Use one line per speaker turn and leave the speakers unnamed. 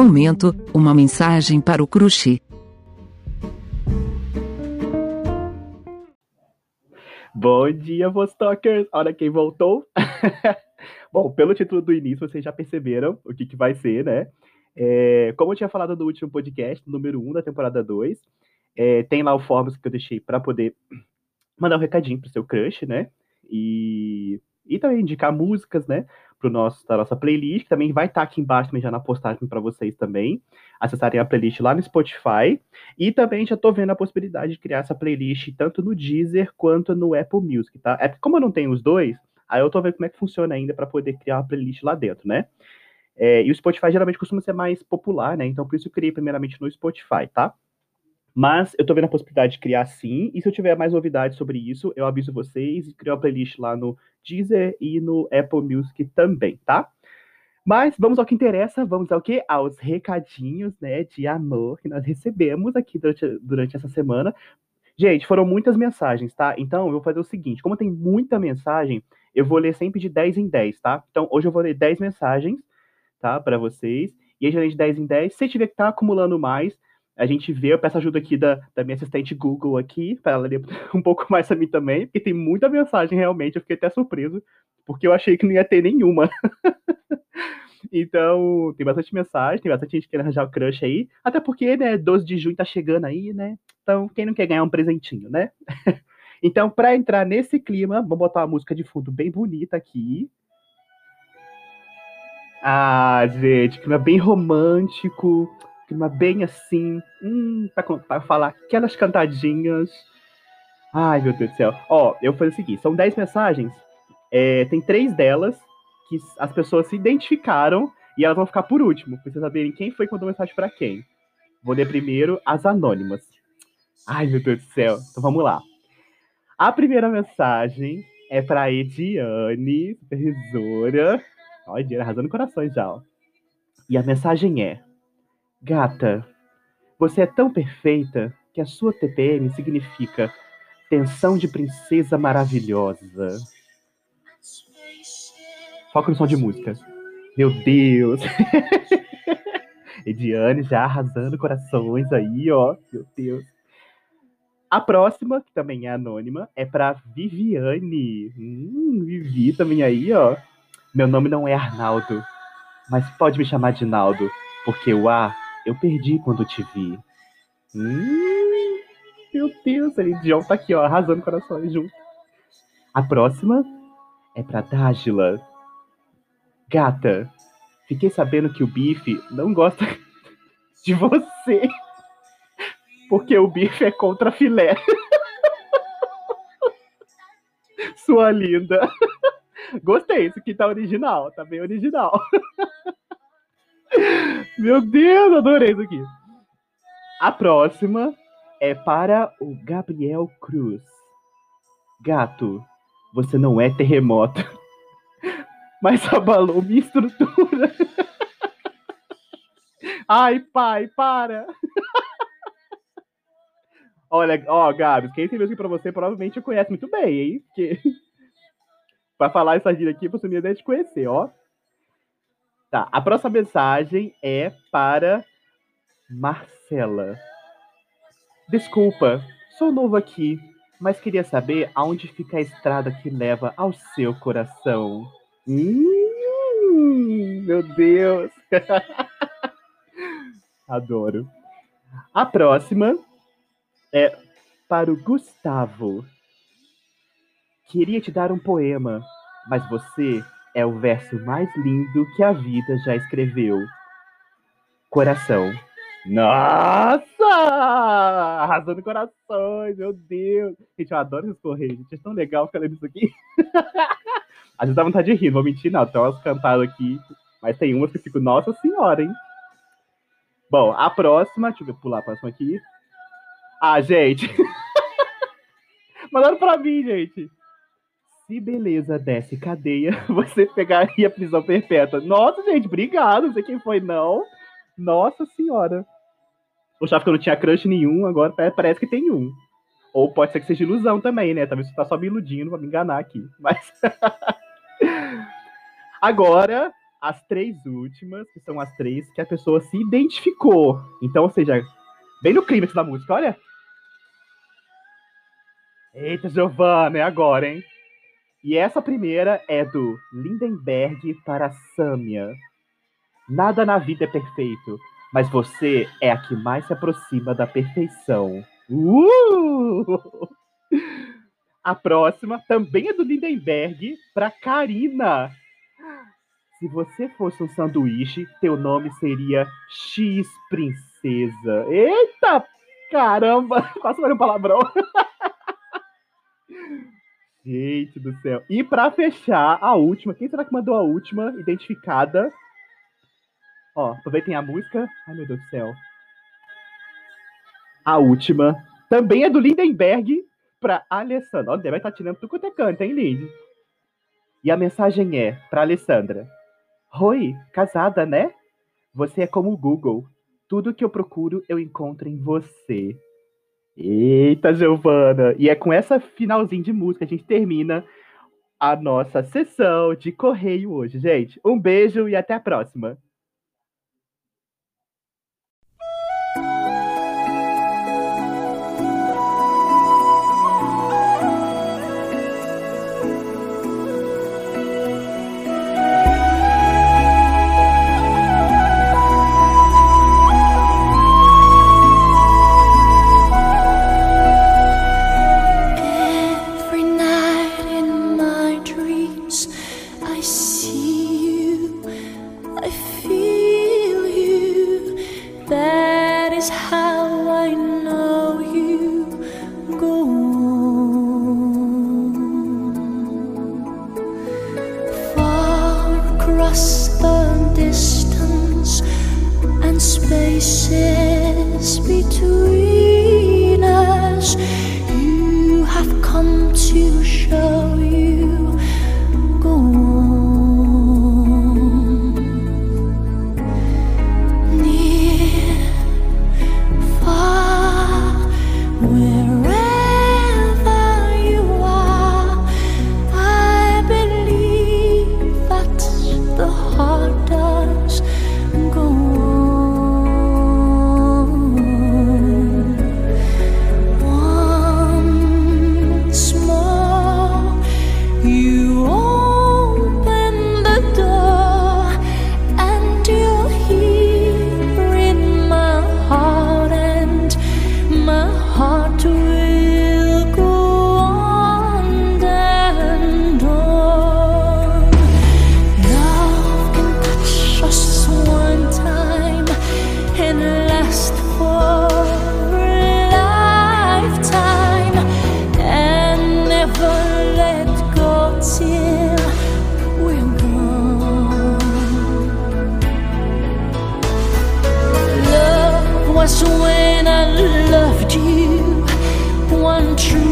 Momento, uma mensagem para o crush.
Bom dia, Vostokers! Olha quem voltou! Bom, pelo título do início, vocês já perceberam o que, que vai ser, né? É, como eu tinha falado no último podcast, número 1 da temporada 2, é, tem lá o forms que eu deixei para poder mandar um recadinho pro seu crush, né? E, e também indicar músicas, né? Pro nosso, da nossa playlist, que também vai estar tá aqui embaixo também já na postagem para vocês também. Acessarem a playlist lá no Spotify. E também já tô vendo a possibilidade de criar essa playlist tanto no Deezer quanto no Apple Music, tá? É como eu não tenho os dois, aí eu tô vendo como é que funciona ainda para poder criar uma playlist lá dentro, né? É, e o Spotify geralmente costuma ser mais popular, né? Então por isso eu criei primeiramente no Spotify, tá? Mas eu tô vendo a possibilidade de criar sim, e se eu tiver mais novidades sobre isso, eu aviso vocês e crio uma playlist lá no Deezer e no Apple Music também, tá? Mas vamos ao que interessa, vamos ao que? Aos recadinhos, né, de amor que nós recebemos aqui durante, durante essa semana. Gente, foram muitas mensagens, tá? Então, eu vou fazer o seguinte, como tem muita mensagem, eu vou ler sempre de 10 em 10, tá? Então, hoje eu vou ler 10 mensagens, tá, para vocês, e aí, de 10 em 10, se tiver que tá acumulando mais, a gente vê, eu peço ajuda aqui da, da minha assistente Google aqui, para ela ler um pouco mais a mim também, porque tem muita mensagem realmente, eu fiquei até surpreso, porque eu achei que não ia ter nenhuma. então, tem bastante mensagem, tem bastante gente querendo arranjar o crush aí, até porque, né, 12 de junho tá chegando aí, né, então quem não quer ganhar um presentinho, né? então, para entrar nesse clima, vamos botar uma música de fundo bem bonita aqui. Ah, gente, clima bem romântico, clima bem assim, hum, pra, pra falar aquelas cantadinhas. Ai, meu Deus do céu. Ó, eu vou fazer o seguinte: são 10 mensagens, é, tem três delas que as pessoas se identificaram e elas vão ficar por último, pra vocês saberem quem foi que mandou mensagem para quem. Vou ler primeiro as anônimas. Ai, meu Deus do céu. Então vamos lá. A primeira mensagem é pra Ediane, supervisora. Olha, Ediane arrasando corações já, ó. E a mensagem é: Gata, você é tão perfeita que a sua TPM significa tensão de princesa maravilhosa. Foca no som de música. Meu Deus! Ediane já arrasando corações aí, ó. Meu Deus. A próxima, que também é anônima, é para Viviane. Hum, Vivi também aí, ó. Meu nome não é Arnaldo, mas pode me chamar de Naldo, porque o A eu perdi quando te vi. Hum, meu Deus, a Lidion tá aqui, ó, arrasando corações junto. A próxima é pra Dágila. Gata, fiquei sabendo que o Bife não gosta de você. Porque o bife é contra filé. Sua linda. Gostei, isso aqui tá original, tá bem original. Meu Deus, adorei isso aqui. A próxima é para o Gabriel Cruz. Gato, você não é terremoto, mas abalou minha estrutura. Ai, pai, para. Olha, ó, Gabs, quem tem aqui pra você provavelmente conhece muito bem, hein? Porque pra falar essa gíria aqui, você me deve te conhecer, ó. Tá, a próxima mensagem é para Marcela. Desculpa, sou novo aqui, mas queria saber aonde fica a estrada que leva ao seu coração. Hum, meu Deus! Adoro. A próxima é para o Gustavo. Queria te dar um poema, mas você é o verso mais lindo que a vida já escreveu. Coração. Nossa! Arrasando corações, meu Deus. Gente, eu adoro esses correios, gente. É tão legal ficar lendo isso aqui. Às vezes dá vontade de rir, não vou mentir, não. Tem umas cantadas aqui, mas tem umas que fico, nossa senhora, hein? Bom, a próxima, deixa eu pular a próxima aqui. Ah, gente. Mandaram pra mim, gente se beleza desse cadeia, você pegaria prisão perpétua. Nossa, gente, obrigado. Não sei quem foi, não. Nossa senhora. O Chaves que eu não tinha crush nenhum, agora parece que tem um. Ou pode ser que seja ilusão também, né? Talvez você tá só me iludindo pra me enganar aqui. Mas. agora, as três últimas, que são as três que a pessoa se identificou. Então, ou seja, bem no clímax da música, olha. Eita, Giovana, é agora, hein? E essa primeira é do Lindenberg para Samia. Nada na vida é perfeito, mas você é a que mais se aproxima da perfeição. Uh! A próxima também é do Lindenberg para Karina. Se você fosse um sanduíche, teu nome seria X Princesa. Eita, caramba! Quase falei um palavrão. Gente do céu. E para fechar, a última. Quem será que mandou a última identificada? Ó, aproveitem a música. Ai, meu Deus do céu. A última também é do Lindenberg para Alessandra. Olha, vai estar tirando tudo quanto é canto, hein, Lind? E a mensagem é para Alessandra. Oi, casada, né? Você é como o Google. Tudo que eu procuro eu encontro em você. Eita, Giovana! E é com essa finalzinho de música a gente termina a nossa sessão de correio hoje, gente. Um beijo e até a próxima.
is how I know you go. Far across the distance and
spaces between us, you have come to show. true